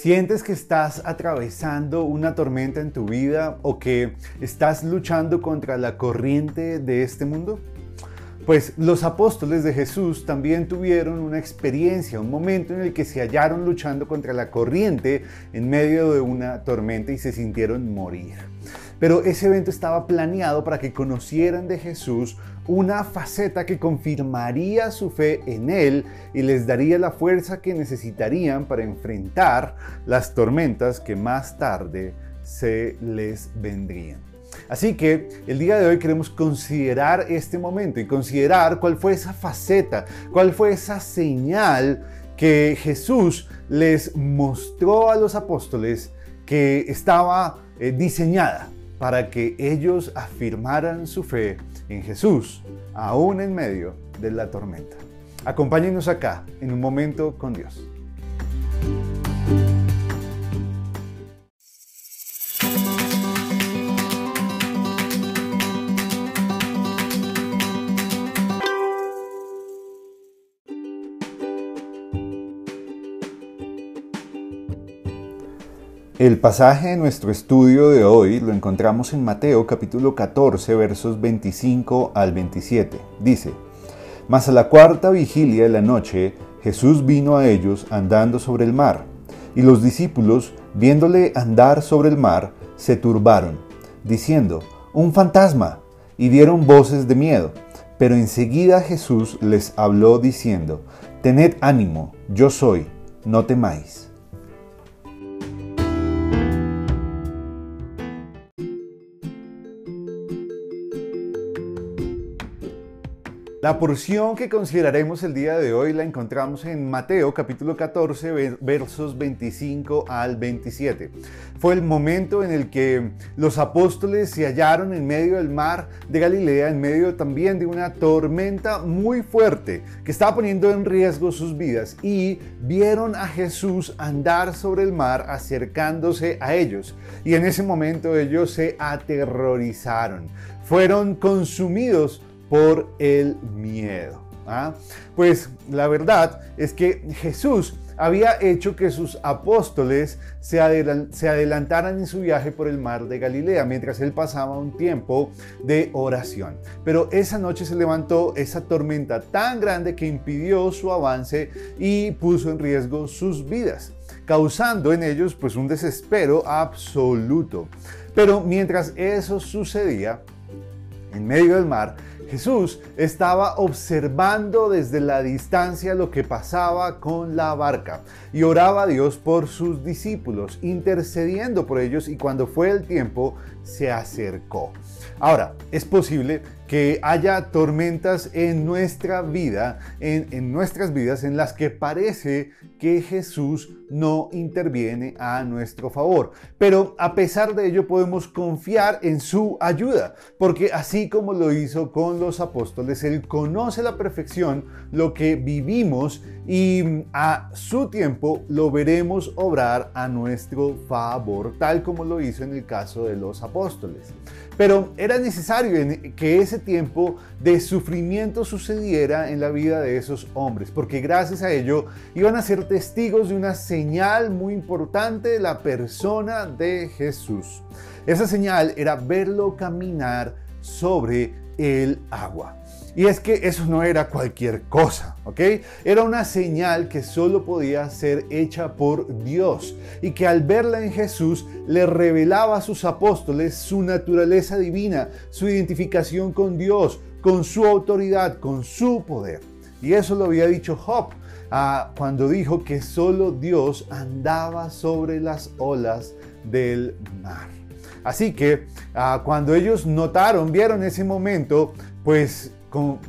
¿Sientes que estás atravesando una tormenta en tu vida o que estás luchando contra la corriente de este mundo? Pues los apóstoles de Jesús también tuvieron una experiencia, un momento en el que se hallaron luchando contra la corriente en medio de una tormenta y se sintieron morir. Pero ese evento estaba planeado para que conocieran de Jesús una faceta que confirmaría su fe en Él y les daría la fuerza que necesitarían para enfrentar las tormentas que más tarde se les vendrían. Así que el día de hoy queremos considerar este momento y considerar cuál fue esa faceta, cuál fue esa señal que Jesús les mostró a los apóstoles que estaba eh, diseñada para que ellos afirmaran su fe en Jesús, aún en medio de la tormenta. Acompáñenos acá en un momento con Dios. El pasaje de nuestro estudio de hoy lo encontramos en Mateo capítulo 14 versos 25 al 27. Dice, Mas a la cuarta vigilia de la noche Jesús vino a ellos andando sobre el mar, y los discípulos, viéndole andar sobre el mar, se turbaron, diciendo, Un fantasma, y dieron voces de miedo. Pero enseguida Jesús les habló diciendo, Tened ánimo, yo soy, no temáis. La porción que consideraremos el día de hoy la encontramos en Mateo capítulo 14 versos 25 al 27. Fue el momento en el que los apóstoles se hallaron en medio del mar de Galilea, en medio también de una tormenta muy fuerte que estaba poniendo en riesgo sus vidas y vieron a Jesús andar sobre el mar acercándose a ellos. Y en ese momento ellos se aterrorizaron, fueron consumidos por el miedo. ¿ah? Pues la verdad es que Jesús había hecho que sus apóstoles se, adelantaran en su viaje por el mar de Galilea mientras él pasaba un tiempo de oración. Pero esa noche se levantó esa tormenta tan grande que impidió su avance y puso en riesgo sus vidas, causando en ellos pues un desespero absoluto. Pero mientras eso sucedía, en medio del mar, Jesús estaba observando desde la distancia lo que pasaba con la barca y oraba a Dios por sus discípulos, intercediendo por ellos y cuando fue el tiempo se acercó. Ahora, es posible que haya tormentas en nuestra vida, en, nuestras vidas, en las que parece que Jesús no interviene a nuestro favor. Pero a pesar de ello podemos confiar en su ayuda, porque así como lo hizo con los apóstoles, Él conoce la perfección lo que vivimos y a su tiempo lo veremos obrar a nuestro favor, tal como lo hizo en el caso de los apóstoles. Pero era necesario que ese tiempo de sufrimiento sucediera en la vida de esos hombres, porque gracias a ello iban a ser testigos de una señal muy importante de la persona de Jesús. Esa señal era verlo caminar sobre el agua. Y es que eso no era cualquier cosa, ¿ok? Era una señal que solo podía ser hecha por Dios y que al verla en Jesús le revelaba a sus apóstoles su naturaleza divina, su identificación con Dios, con su autoridad, con su poder. Y eso lo había dicho Job ah, cuando dijo que solo Dios andaba sobre las olas del mar. Así que ah, cuando ellos notaron, vieron ese momento, pues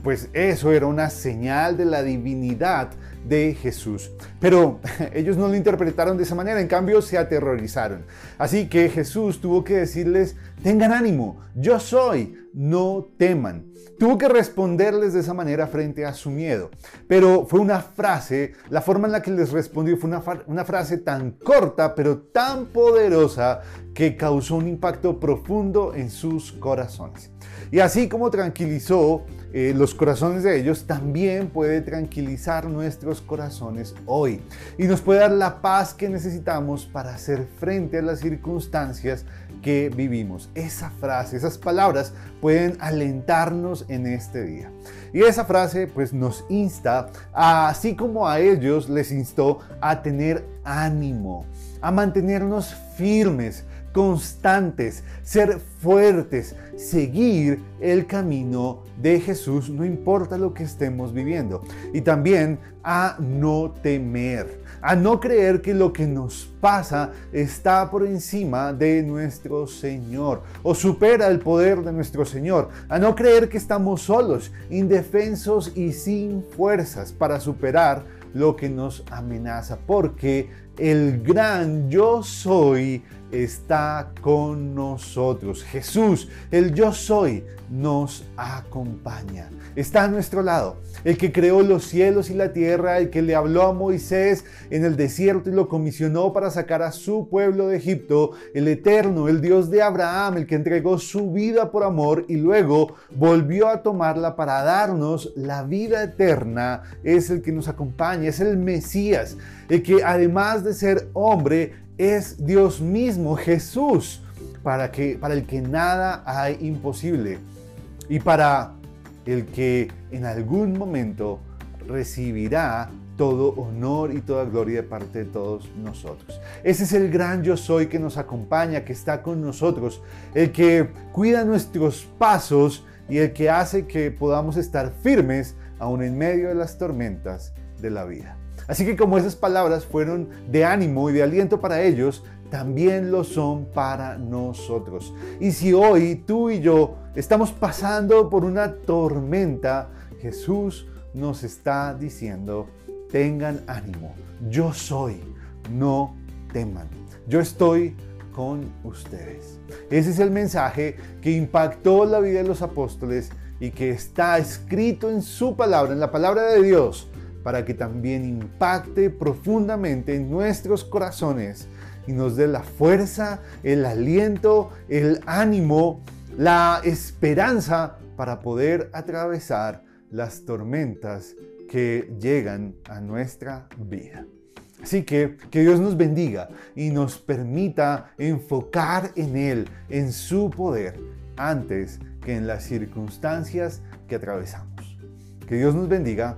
pues eso era una señal de la divinidad de Jesús. Pero ellos no lo interpretaron de esa manera, en cambio se aterrorizaron. Así que Jesús tuvo que decirles, tengan ánimo, yo soy, no teman. Tuvo que responderles de esa manera frente a su miedo. Pero fue una frase, la forma en la que les respondió fue una, frase tan corta, pero tan poderosa, que causó un impacto profundo en sus corazones. Y así como tranquilizó eh, los corazones de ellos, también puede tranquilizar nuestros corazones hoy y nos puede dar la paz que necesitamos para hacer frente a las circunstancias que vivimos. Esa frase, esas palabras pueden alentarnos en este día. Y esa frase pues nos insta, así como a ellos les instó a tener ánimo, a mantenernos firmes, constantes, ser fuertes, seguir el camino de Jesús, no importa lo que estemos viviendo. Y también a no temer, a no creer que lo que nos pasa está por encima de nuestro Señor o supera el poder de nuestro Señor, a no creer que estamos solos, indefensos y sin fuerzas para superar lo que nos amenaza, porque el gran yo soy está con nosotros. Jesús, el yo soy, nos acompaña. Está a nuestro lado. El que creó los cielos y la tierra, el que le habló a Moisés en el desierto y lo comisionó para sacar a su pueblo de Egipto, el eterno, el Dios de Abraham, el que entregó su vida por amor y luego volvió a tomarla para darnos la vida eterna, es el que nos acompaña, es el Mesías, el que además de ser hombre, es Dios mismo, Jesús, para, que, para el que nada hay imposible y para el que en algún momento recibirá todo honor y toda gloria de parte de todos nosotros. Ese es el gran yo soy que nos acompaña, que está con nosotros, el que cuida nuestros pasos y el que hace que podamos estar firmes aún en medio de las tormentas de la vida. Así que como esas palabras fueron de ánimo y de aliento para ellos, también lo son para nosotros. Y si hoy tú y yo estamos pasando por una tormenta, Jesús nos está diciendo, tengan ánimo, yo soy, no teman, yo estoy con ustedes. Ese es el mensaje que impactó la vida de los apóstoles y que está escrito en su palabra, en la palabra de Dios para que también impacte profundamente en nuestros corazones y nos dé la fuerza, el aliento, el ánimo, la esperanza para poder atravesar las tormentas que llegan a nuestra vida. Así que que Dios nos bendiga y nos permita enfocar en Él, en su poder, antes que en las circunstancias que atravesamos. Que Dios nos bendiga